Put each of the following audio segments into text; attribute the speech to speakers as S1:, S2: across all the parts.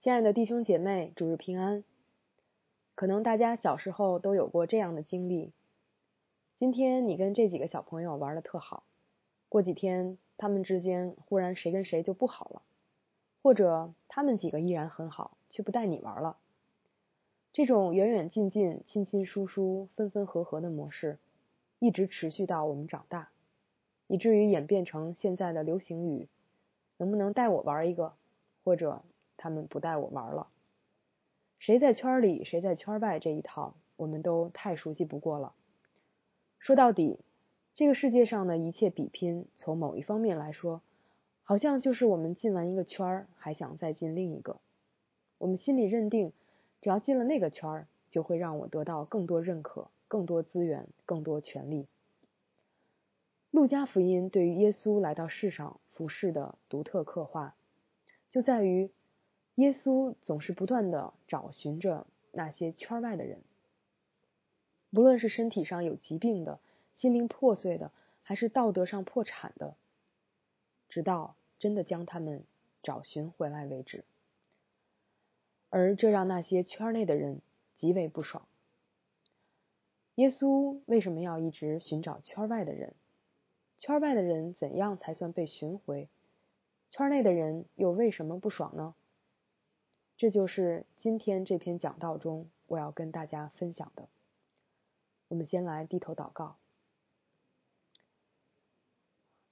S1: 亲爱的弟兄姐妹，主日平安。可能大家小时候都有过这样的经历：今天你跟这几个小朋友玩的特好，过几天他们之间忽然谁跟谁就不好了，或者他们几个依然很好，却不带你玩了。这种远远近近、亲亲疏疏、分分合合的模式，一直持续到我们长大，以至于演变成现在的流行语：“能不能带我玩一个？”或者。他们不带我玩了，谁在圈里，谁在圈外，这一套我们都太熟悉不过了。说到底，这个世界上的一切比拼，从某一方面来说，好像就是我们进完一个圈儿，还想再进另一个。我们心里认定，只要进了那个圈儿，就会让我得到更多认可、更多资源、更多权利。路加福音对于耶稣来到世上服侍的独特刻画，就在于。耶稣总是不断的找寻着那些圈外的人，不论是身体上有疾病的、心灵破碎的，还是道德上破产的，直到真的将他们找寻回来为止。而这让那些圈内的人极为不爽。耶稣为什么要一直寻找圈外的人？圈外的人怎样才算被寻回？圈内的人又为什么不爽呢？这就是今天这篇讲道中我要跟大家分享的。我们先来低头祷告。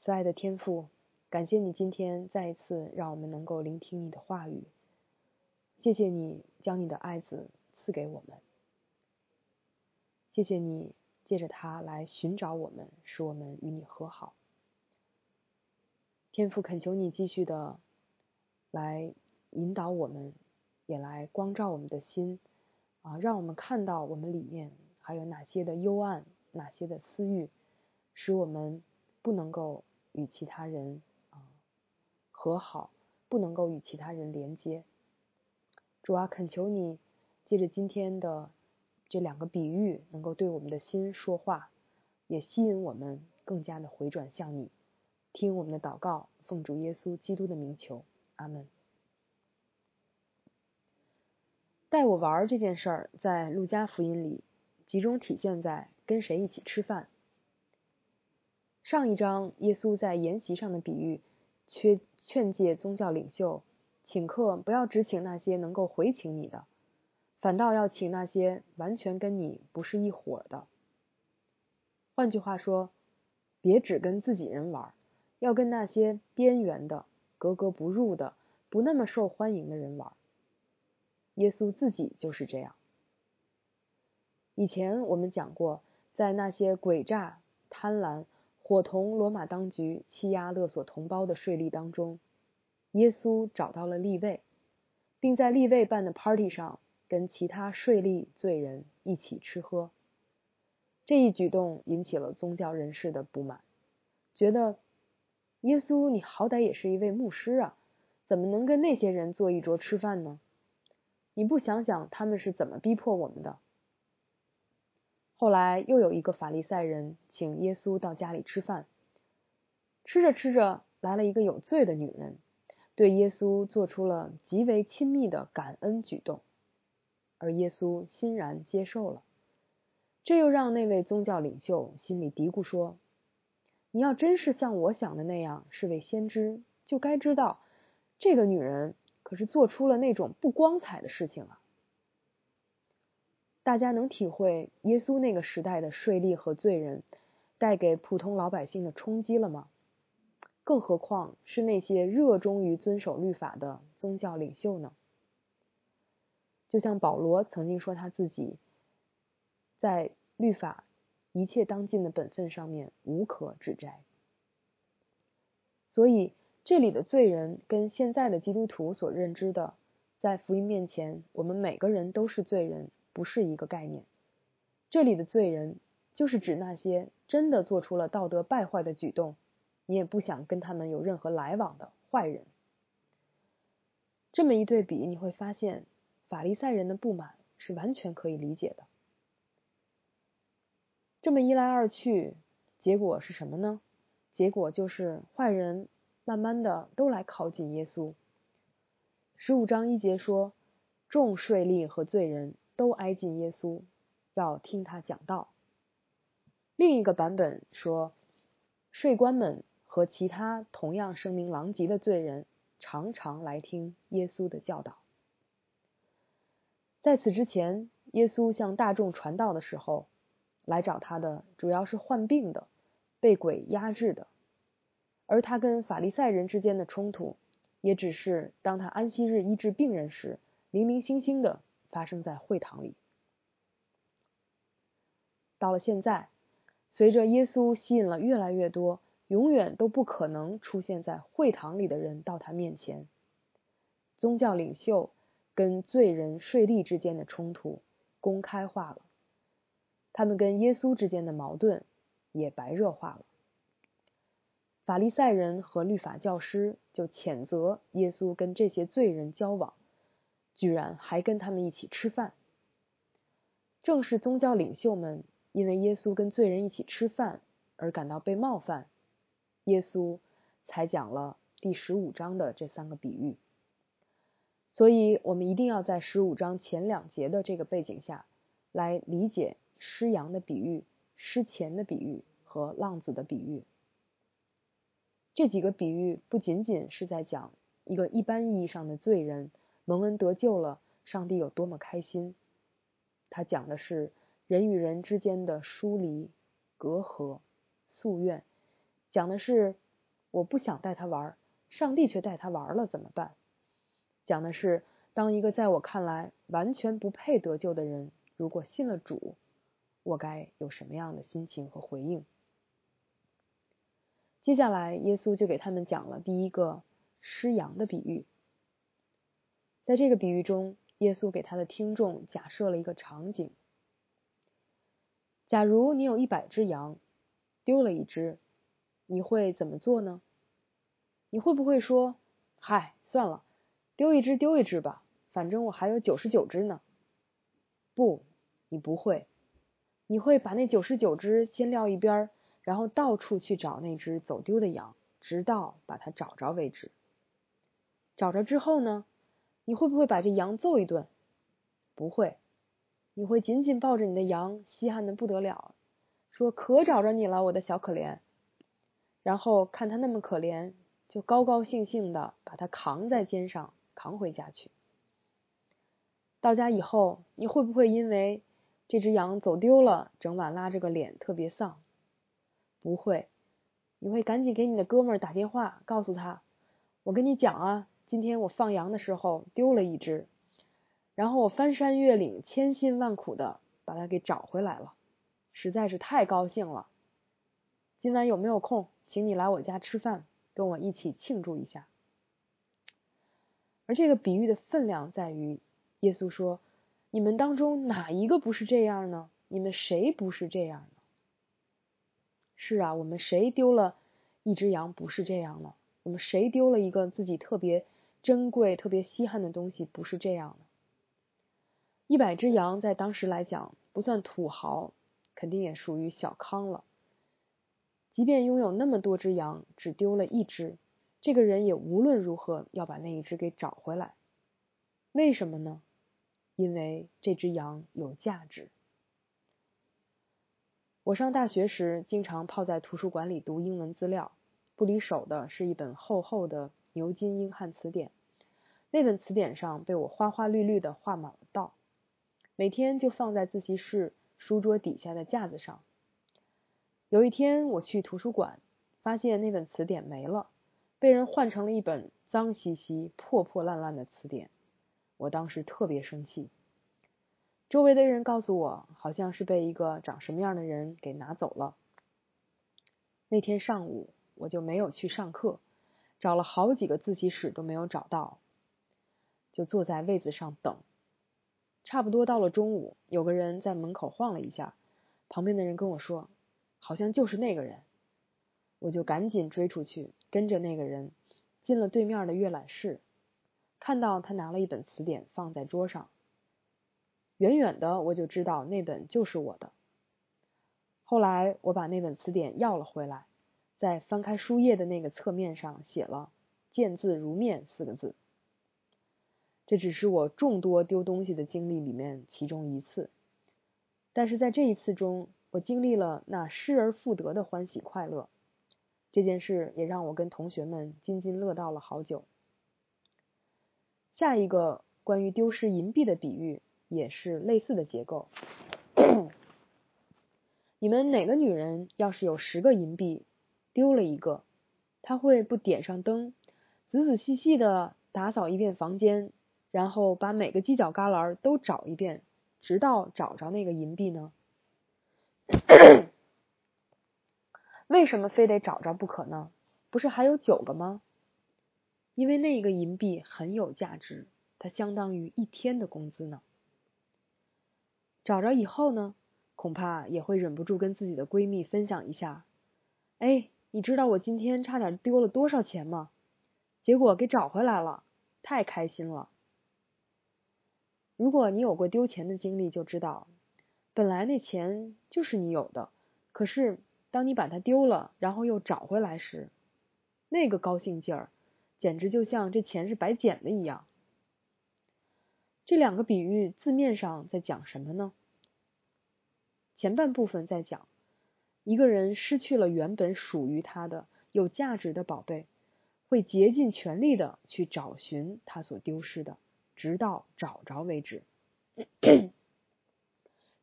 S1: 慈爱的天父，感谢你今天再一次让我们能够聆听你的话语。谢谢你将你的爱子赐给我们。谢谢你借着他来寻找我们，使我们与你和好。天父，恳求你继续的来引导我们。也来光照我们的心，啊，让我们看到我们里面还有哪些的幽暗，哪些的私欲，使我们不能够与其他人啊和好，不能够与其他人连接。主啊，恳求你借着今天的这两个比喻，能够对我们的心说话，也吸引我们更加的回转向你，听我们的祷告，奉主耶稣基督的名求，阿门。带我玩这件事儿，在路加福音里集中体现在跟谁一起吃饭。上一章耶稣在筵席上的比喻，劝劝诫宗教领袖请客不要只请那些能够回请你的，反倒要请那些完全跟你不是一伙的。换句话说，别只跟自己人玩，要跟那些边缘的、格格不入的、不那么受欢迎的人玩。耶稣自己就是这样。以前我们讲过，在那些诡诈、贪婪、伙同罗马当局欺压勒索同胞的税吏当中，耶稣找到了立位，并在立位办的 party 上跟其他税吏罪人一起吃喝。这一举动引起了宗教人士的不满，觉得耶稣你好歹也是一位牧师啊，怎么能跟那些人坐一桌吃饭呢？你不想想他们是怎么逼迫我们的？后来又有一个法利赛人请耶稣到家里吃饭，吃着吃着来了一个有罪的女人，对耶稣做出了极为亲密的感恩举动，而耶稣欣然接受了。这又让那位宗教领袖心里嘀咕说：“你要真是像我想的那样是位先知，就该知道这个女人。”可是做出了那种不光彩的事情啊！大家能体会耶稣那个时代的税吏和罪人带给普通老百姓的冲击了吗？更何况是那些热衷于遵守律法的宗教领袖呢？就像保罗曾经说他自己在律法一切当尽的本分上面无可指摘，所以。这里的罪人跟现在的基督徒所认知的，在福音面前，我们每个人都是罪人，不是一个概念。这里的罪人，就是指那些真的做出了道德败坏的举动，你也不想跟他们有任何来往的坏人。这么一对比，你会发现法利赛人的不满是完全可以理解的。这么一来二去，结果是什么呢？结果就是坏人。慢慢的，都来靠近耶稣。十五章一节说，众税吏和罪人都挨近耶稣，要听他讲道。另一个版本说，税官们和其他同样声名狼藉的罪人常常来听耶稣的教导。在此之前，耶稣向大众传道的时候，来找他的主要是患病的、被鬼压制的，而他跟法利赛人之间的冲突，也只是当他安息日医治病人时，零零星星的发生在会堂里。到了现在。随着耶稣吸引了越来越多永远都不可能出现在会堂里的人到他面前，宗教领袖跟罪人税吏之间的冲突公开化了，他们跟耶稣之间的矛盾也白热化了。法利赛人和律法教师就谴责耶稣跟这些罪人交往，居然还跟他们一起吃饭。正是宗教领袖们。因为耶稣跟罪人一起吃饭而感到被冒犯，耶稣才讲了第十五章的这三个比喻。所以，我们一定要在十五章前两节的这个背景下来理解失羊的比喻、失钱的比喻和浪子的比喻。这几个比喻不仅仅是在讲一个一般意义上的罪人蒙恩得救了，上帝有多么开心，他讲的是。人与人之间的疏离、隔阂、夙愿，讲的是我不想带他玩，上帝却带他玩了，怎么办？讲的是当一个在我看来完全不配得救的人，如果信了主，我该有什么样的心情和回应？接下来，耶稣就给他们讲了第一个失羊的比喻。在这个比喻中，耶稣给他的听众假设了一个场景。假如你有一百只羊，丢了一只，你会怎么做呢？你会不会说：“嗨，算了，丢一只丢一只吧，反正我还有九十九只呢？”不，你不会，你会把那九十九只先撂一边儿，然后到处去找那只走丢的羊，直到把它找着为止。找着之后呢，你会不会把这羊揍一顿？不会。你会紧紧抱着你的羊，稀罕的不得了，说：“可找着你了，我的小可怜。”然后看他那么可怜，就高高兴兴的把它扛在肩上，扛回家去。到家以后，你会不会因为这只羊走丢了，整晚拉着个脸特别丧？不会，你会赶紧给你的哥们儿打电话，告诉他：“我跟你讲啊，今天我放羊的时候丢了一只。”然后我翻山越岭，千辛万苦的把它给找回来了，实在是太高兴了。今晚有没有空，请你来我家吃饭，跟我一起庆祝一下。而这个比喻的分量在于，耶稣说：“你们当中哪一个不是这样呢？你们谁不是这样？”是啊，我们谁丢了一只羊不是这样呢？我们谁丢了一个自己特别珍贵、特别稀罕的东西不是这样的？一百只羊在当时来讲不算土豪，肯定也属于小康了。即便拥有那么多只羊，只丢了一只，这个人也无论如何要把那一只给找回来。为什么呢？因为这只羊有价值。我上大学时经常泡在图书馆里读英文资料，不离手的是一本厚厚的牛津英汉词典。那本词典上被我花花绿绿的画满了道。每天就放在自习室书桌底下的架子上。有一天我去图书馆，发现那本词典没了，被人换成了一本脏兮兮、破破烂烂的词典。我当时特别生气。周围的人告诉我，好像是被一个长什么样的人给拿走了。那天上午我就没有去上课，找了好几个自习室都没有找到，就坐在位子上等。差不多到了中午，有个人在门口晃了一下，旁边的人跟我说：“好像就是那个人。”我就赶紧追出去，跟着那个人进了对面的阅览室，看到他拿了一本词典放在桌上。远远的我就知道那本就是我的。后来我把那本词典要了回来，在翻开书页的那个侧面上写了“见字如面”四个字。这只是我众多丢东西的经历里面其中一次，但是在这一次中，我经历了那失而复得的欢喜快乐。这件事也让我跟同学们津津乐道了好久。下一个关于丢失银币的比喻也是类似的结构。你们哪个女人要是有十个银币，丢了一个，她会不点上灯，仔仔细细的打扫一遍房间？然后把每个犄角旮旯都找一遍，直到找着那个银币呢？为什么非得找着不可呢？不是还有九个吗？因为那个银币很有价值，它相当于一天的工资呢。找着以后呢，恐怕也会忍不住跟自己的闺蜜分享一下。哎，你知道我今天差点丢了多少钱吗？结果给找回来了，太开心了。如果你有过丢钱的经历，就知道，本来那钱就是你有的，可是当你把它丢了，然后又找回来时，那个高兴劲儿，简直就像这钱是白捡的一样。这两个比喻字面上在讲什么呢？前半部分在讲，一个人失去了原本属于他的有价值的宝贝，会竭尽全力的去找寻他所丢失的。直到找着为止。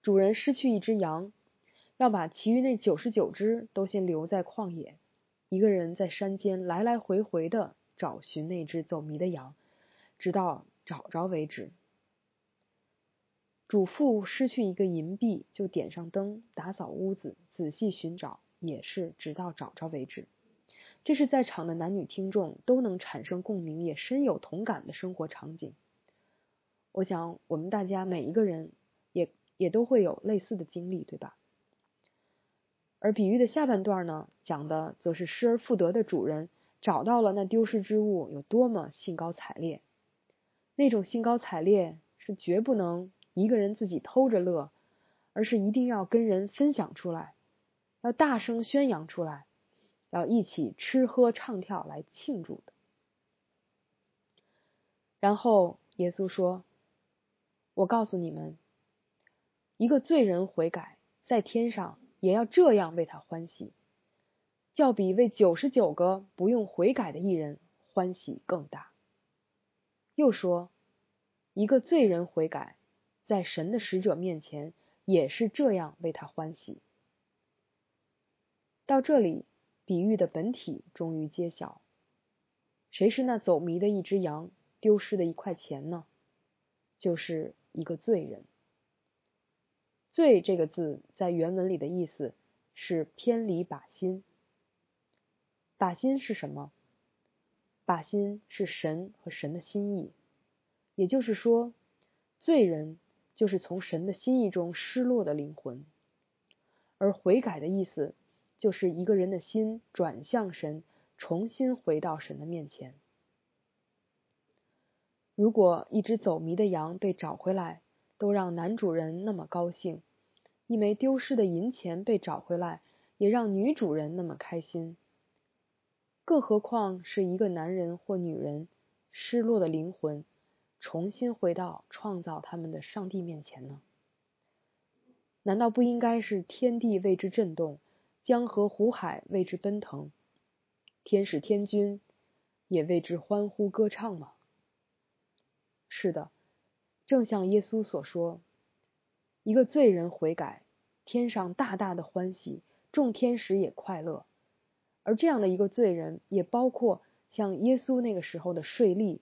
S1: 主人失去一只羊，要把其余那九十九只都先留在旷野。一个人在山间来来回回的找寻那只走迷的羊，直到找着为止。主妇失去一个银币，就点上灯，打扫屋子，仔细寻找，也是直到找着为止。这是在场的男女听众都能产生共鸣，也深有同感的生活场景。我想，我们大家每一个人也也都会有类似的经历，对吧？而比喻的下半段呢，讲的则是失而复得的主人找到了那丢失之物有多么兴高采烈。那种兴高采烈是绝不能一个人自己偷着乐，而是一定要跟人分享出来，要大声宣扬出来，要一起吃喝唱跳来庆祝的。然后耶稣说。我告诉你们，一个罪人悔改，在天上也要这样为他欢喜，较比为九十九个不用悔改的艺人欢喜更大。又说，一个罪人悔改，在神的使者面前也是这样为他欢喜。到这里，比喻的本体终于揭晓：谁是那走迷的一只羊，丢失的一块钱呢？就是。一个罪人，罪这个字在原文里的意思是偏离靶心。靶心是什么？靶心是神和神的心意，也就是说，罪人就是从神的心意中失落的灵魂，而悔改的意思就是一个人的心转向神，重新回到神的面前。如果一只走迷的羊被找回来，都让男主人那么高兴；一枚丢失的银钱被找回来，也让女主人那么开心。更何况是一个男人或女人失落的灵魂，重新回到创造他们的上帝面前呢？难道不应该是天地为之震动，江河湖海为之奔腾，天使天君也为之欢呼歌唱吗？是的，正像耶稣所说，一个罪人悔改，天上大大的欢喜，众天使也快乐。而这样的一个罪人，也包括像耶稣那个时候的税吏，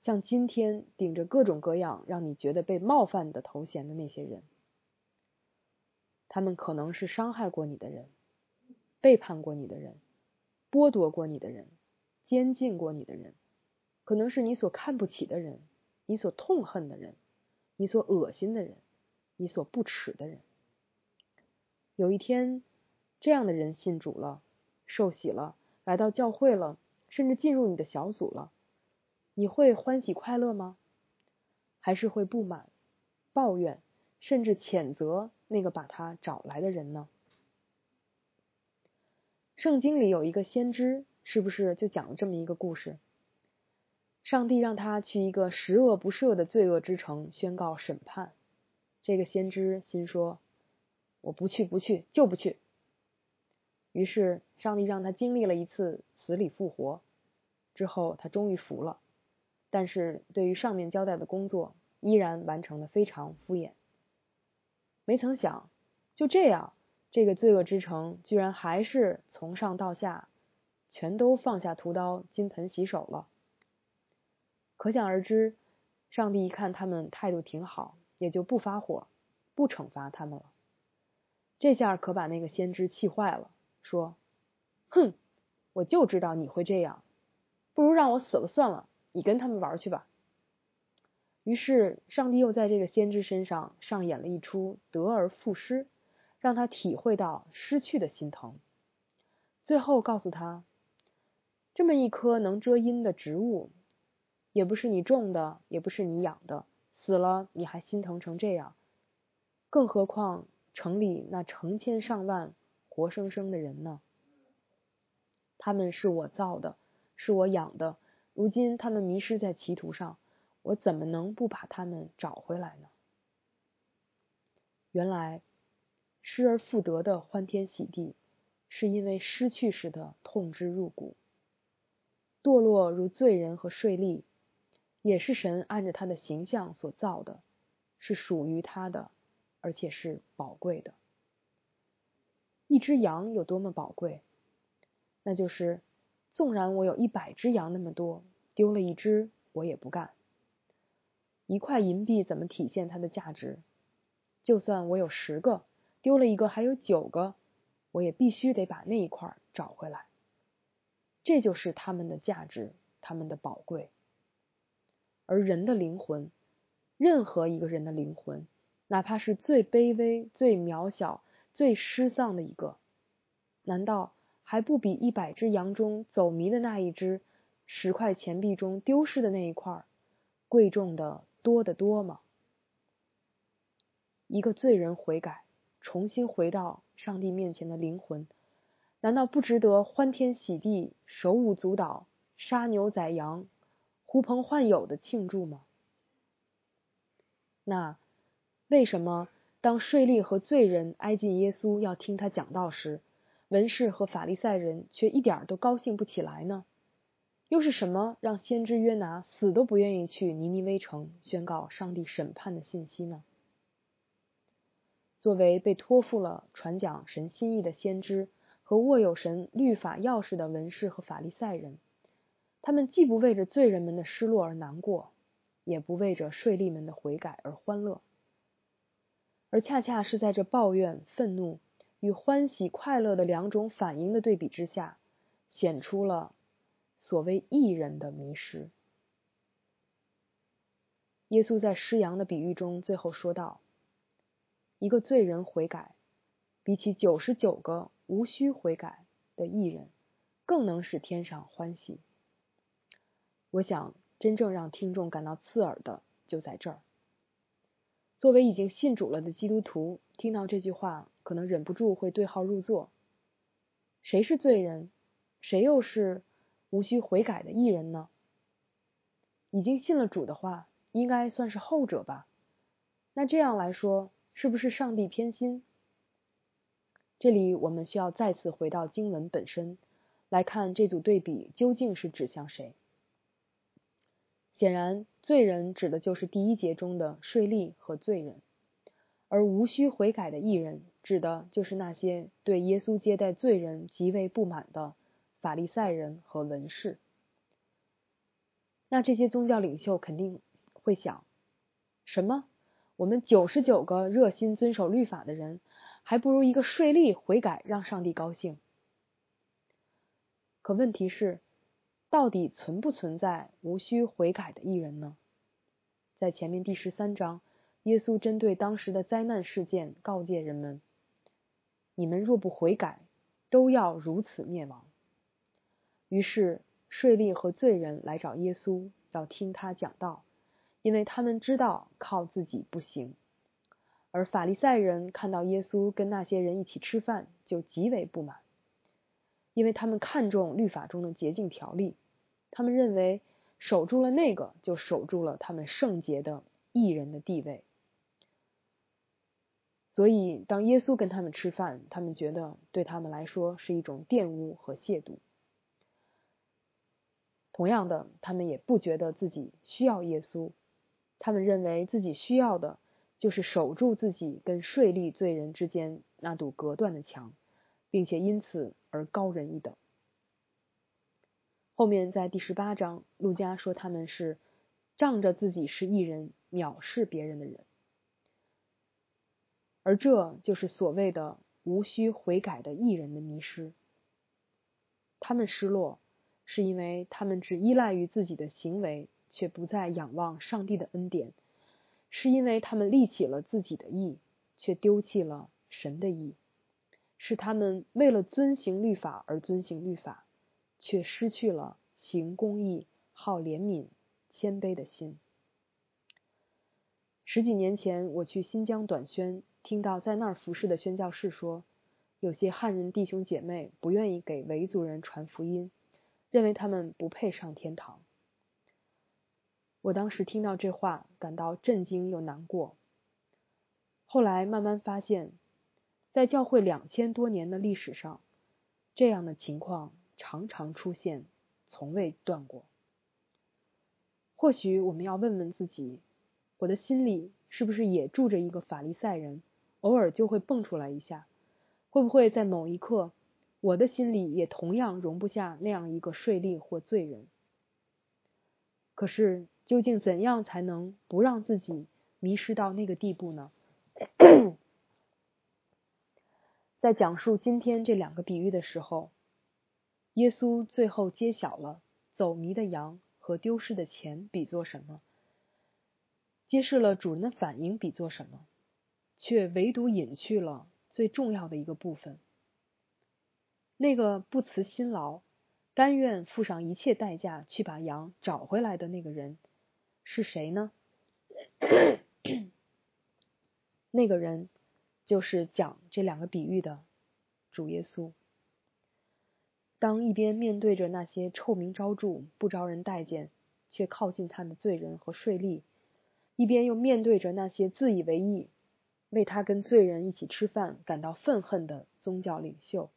S1: 像今天顶着各种各样让你觉得被冒犯的头衔的那些人。他们可能是伤害过你的人，背叛过你的人，剥夺过你的人，监禁过你的人，可能是你所看不起的人。你所痛恨的人，你所恶心的人，你所不耻的人，有一天，这样的人信主了，受洗了，来到教会了，甚至进入你的小组了，你会欢喜快乐吗？还是会不满、抱怨，甚至谴责那个把他找来的人呢？圣经里有一个先知，是不是就讲了这么一个故事？上帝让他去一个十恶不赦的罪恶之城宣告审判。这个先知心说：“我不去，不去，就不去。”于是上帝让他经历了一次死里复活，之后他终于服了。但是对于上面交代的工作，依然完成的非常敷衍。没曾想，就这样，这个罪恶之城居然还是从上到下全都放下屠刀，金盆洗手了。可想而知，上帝一看他们态度挺好，也就不发火，不惩罚他们了。这下可把那个先知气坏了，说：“哼，我就知道你会这样，不如让我死了算了，你跟他们玩去吧。”于是，上帝又在这个先知身上上演了一出得而复失，让他体会到失去的心疼。最后告诉他，这么一棵能遮阴的植物，也不是你种的，也不是你养的，死了你还心疼成这样，更何况城里那成千上万活生生的人呢？他们是我造的，是我养的，如今他们迷失在歧途上。我怎么能不把他们找回来呢？原来失而复得的欢天喜地，是因为失去时的痛之入骨。堕落如罪人和税吏，也是神按着他的形象所造的，是属于他的，而且是宝贵的。一只羊有多么宝贵？那就是，纵然我有一百只羊那么多，丢了一只，我也不干。一块银币怎么体现它的价值？就算我有十个，丢了一个还有九个，我也必须得把那一块找回来。这就是他们的价值，他们的宝贵。而人的灵魂，任何一个人的灵魂，哪怕是最卑微、最渺小、最失丧的一个，难道还不比一百只羊中走迷的那一只，十块钱币中丢失的那一块贵重的？多得多吗？一个罪人悔改，重新回到上帝面前的灵魂，难道不值得欢天喜地、手舞足蹈、杀牛宰羊、呼朋唤友的庆祝吗？那为什么当税吏和罪人挨近耶稣要听他讲道时，文士和法利赛人却一点都高兴不起来呢？又是什么让先知约拿死都不愿意去尼尼微城宣告上帝审判的信息呢？作为被托付了传讲神心意的先知和握有神律法钥匙的文士和法利赛人，他们既不为着罪人们的失落而难过，也不为着税吏们的悔改而欢乐，而恰恰是在这抱怨、愤怒与欢喜、快乐的两种反应的对比之下，显出了。所谓艺人的迷失。耶稣在失羊的比喻中最后说道：“一个罪人悔改，比起九十九个无需悔改的艺人，更能使天上欢喜。”我想，真正让听众感到刺耳的就在这儿。作为已经信主了的基督徒，听到这句话，可能忍不住会对号入座：谁是罪人？谁又是？无需悔改的艺人呢？已经信了主的话，应该算是后者吧？那这样来说，是不是上帝偏心？这里我们需要再次回到经文本身，来看这组对比究竟是指向谁？显然，罪人指的就是第一节中的税吏和罪人，而无需悔改的艺人指的就是那些对耶稣接待罪人极为不满的。法利赛人和文士，那这些宗教领袖肯定会想：什么？我们九十九个热心遵守律法的人，还不如一个税吏悔改，让上帝高兴。可问题是，到底存不存在无需悔改的艺人呢？在前面第十三章，耶稣针对当时的灾难事件告诫人们：你们若不悔改，都要如此灭亡。于是，税吏和罪人来找耶稣，要听他讲道，因为他们知道靠自己不行。而法利赛人看到耶稣跟那些人一起吃饭，就极为不满，因为他们看重律法中的洁净条例，他们认为守住了那个，就守住了他们圣洁的艺人的地位。所以，当耶稣跟他们吃饭，他们觉得对他们来说是一种玷污和亵渎。同样的，他们也不觉得自己需要耶稣，他们认为自己需要的就是守住自己跟税吏罪人之间那堵隔断的墙，并且因此而高人一等。后面在第十八章，路加说他们是仗着自己是艺人，藐视别人的人。而这就是所谓的无需悔改的艺人的迷失。他们失落，是因为他们只依赖于自己的行为，却不再仰望上帝的恩典；是因为他们立起了自己的义，却丢弃了神的义；是他们为了遵行律法而遵行律法，却失去了行公义、好怜悯、谦卑的心。十几年前，我去新疆短宣。听到在那儿服侍的宣教士说，有些汉人弟兄姐妹不愿意给维族人传福音，认为他们不配上天堂。我当时听到这话，感到震惊又难过。后来慢慢发现，在教会两千多年的历史上，这样的情况常常出现，从未断过。或许我们要问问自己，我的心里是不是也住着一个法利赛人？偶尔就会蹦出来一下，会不会在某一刻，我的心里也同样容不下那样一个税吏或罪人？可是，究竟怎样才能不让自己迷失到那个地步呢？在讲述今天这两个比喻的时候，耶稣最后揭晓了走迷的羊和丢失的钱比作什么，揭示了主人的反应比作什么。却唯独隐去了最重要的一个部分。那个不辞辛劳、甘愿付上一切代价去把羊找回来的那个人是谁呢？那个人就是讲这两个比喻的主耶稣。当一边面对着那些臭名昭著、不招人待见却靠近他的罪人和税吏，一边又面对着那些自以为意。为他跟罪人一起吃饭感到愤恨的宗教领袖，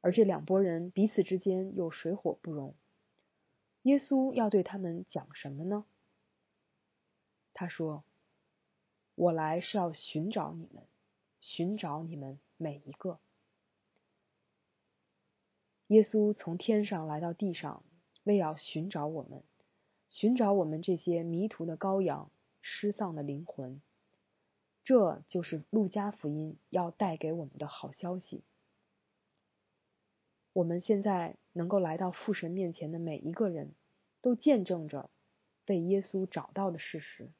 S1: 而这两拨人彼此之间又水火不容。耶稣要对他们讲什么呢？他说：“我来是要寻找你们，寻找你们每一个。”耶稣从天上来到地上，为要寻找我们，寻找我们这些迷途的羔羊、失丧的灵魂。这就是路加福音要带给我们的好消息。我们现在能够来到父神面前的每一个人，都见证着被耶稣找到的事实。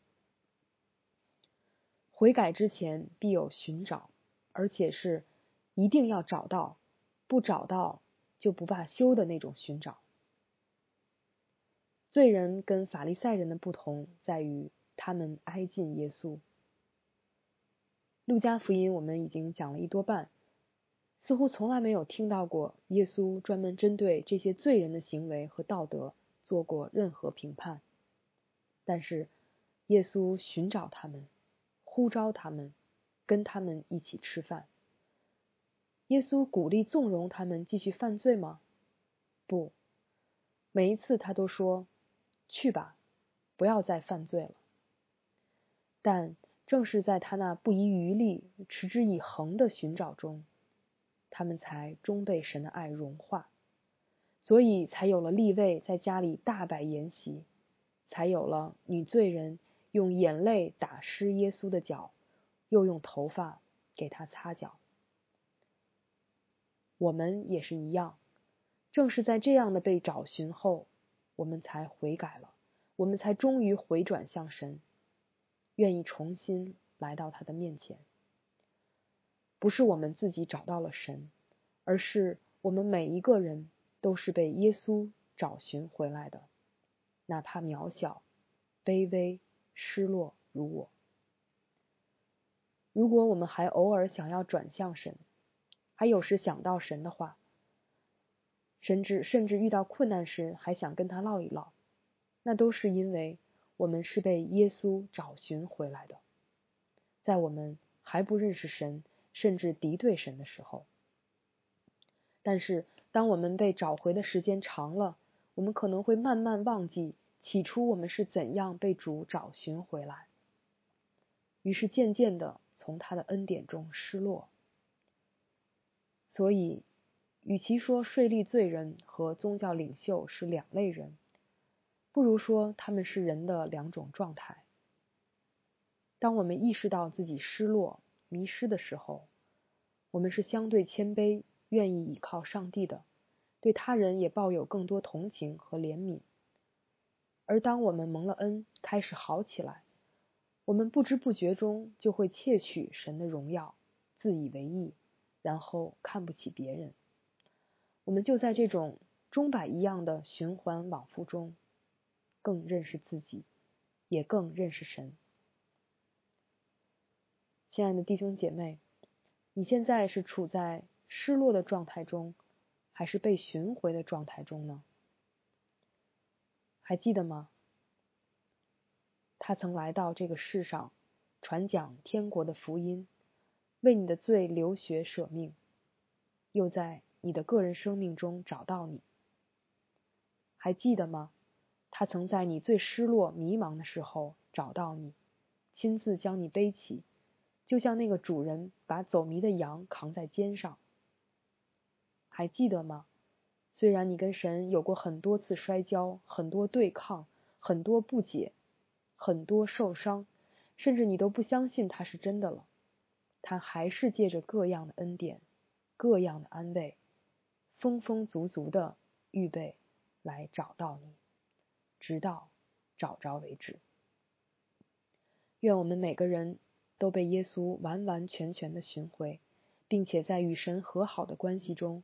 S1: 悔改之前必有寻找，而且是一定要找到，不找到就不罢休的那种寻找。罪人跟法利赛人的不同在于，他们挨近耶稣。路加福音我们已经讲了一多半，似乎从来没有听到过耶稣专门针对这些罪人的行为和道德做过任何评判。但是，耶稣寻找他们，呼召他们，跟他们一起吃饭。耶稣鼓励纵容他们继续犯罪吗？不，每一次他都说：“去吧，不要再犯罪了。”但。正是在他那不遗余力、持之以恒的寻找中，他们才终被神的爱融化，所以才有了立位在家里大摆筵席，才有了女罪人用眼泪打湿耶稣的脚，又用头发给他擦脚。我们也是一样，正是在这样的被找寻后，我们才悔改了，我们才终于回转向神。愿意重新来到他的面前，不是我们自己找到了神，而是我们每一个人都是被耶稣找寻回来的，哪怕渺小、卑微、失落如我。如果我们还偶尔想要转向神，还有时想到神的话，甚至甚至遇到困难时还想跟他唠一唠，那都是因为我们是被耶稣找寻回来的，在我们还不认识神，甚至敌对神的时候。但是，当我们被找回的时间长了，我们可能会慢慢忘记起初我们是怎样被主找寻回来，于是渐渐的从他的恩典中失落。所以，与其说税吏罪人和宗教领袖是两类人，不如说他们是人的两种状态。当我们意识到自己失落、迷失的时候，我们是相对谦卑。愿意倚靠上帝的，对他人也抱有更多同情和怜悯。而当我们蒙了恩，开始好起来，我们不知不觉中就会窃取神的荣耀，自以为意，然后看不起别人。我们就在这种钟摆一样的循环往复中，更认识自己，也更认识神。亲爱的弟兄姐妹，你现在是处在。失落的状态中，还是被寻回的状态中呢？还记得吗？他曾来到这个世上，传讲天国的福音，为你的罪流血舍命，又在你的个人生命中找到你。还记得吗？他曾在你最失落、迷茫的时候找到你，亲自将你背起，就像那个主人把走迷的羊扛在肩上。还记得吗？虽然你跟神有过很多次摔跤，很多对抗，很多不解，很多受伤，甚至你都不相信他是真的了，他还是借着各样的恩典、各样的安慰，丰丰足足的预备来找到你，直到找着为止。愿我们每个人都被耶稣完完全全的寻回，并且在与神和好的关系中。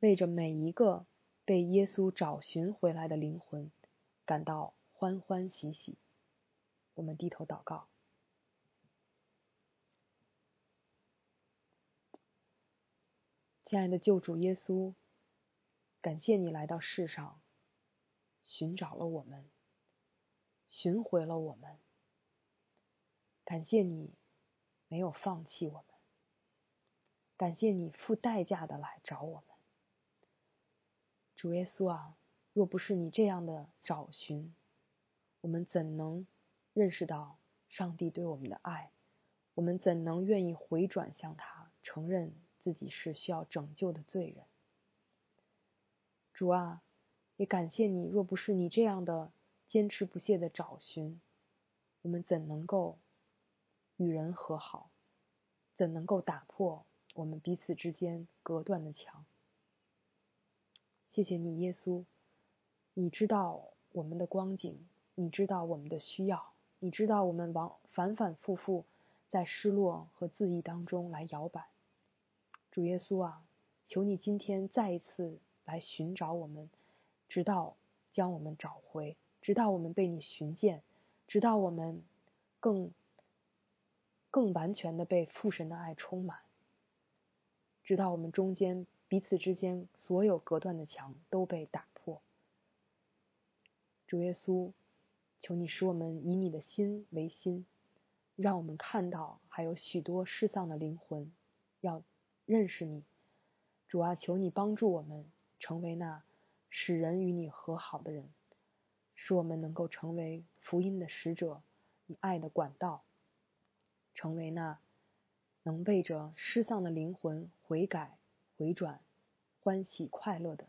S1: 为着每一个被耶稣找寻回来的灵魂感到欢欢喜喜，我们低头祷告。亲爱的救主耶稣，感谢你来到世上，寻找了我们，寻回了我们。感谢你没有放弃我们，感谢你付代价的来找我们。主耶稣啊，若不是你这样的找寻，我们怎能认识到上帝对我们的爱？我们怎能愿意回转向他，承认自己是需要拯救的罪人？主啊，也感谢你，若不是你这样的坚持不懈的找寻，我们怎能够与人和好？怎能够打破我们彼此之间隔断的墙？谢谢你，耶稣，你知道我们的光景，你知道我们的需要，你知道我们往反反复复在失落和自意当中来摇摆。主耶稣啊，求你今天再一次来寻找我们，直到将我们找回，直到我们被你寻见，直到我们更更完全的被父神的爱充满，直到我们中间。彼此之间所有隔断的墙都被打破。主耶稣，求你使我们以你的心为心，让我们看到还有许多失丧的灵魂要认识你。主啊，求你帮助我们成为那使人与你和好的人，使我们能够成为福音的使者，你爱的管道，成为那能为着失丧的灵魂悔改。回转，欢喜快乐的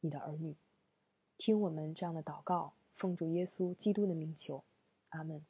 S1: 你的儿女，听我们这样的祷告，奉主耶稣基督的名求，阿门。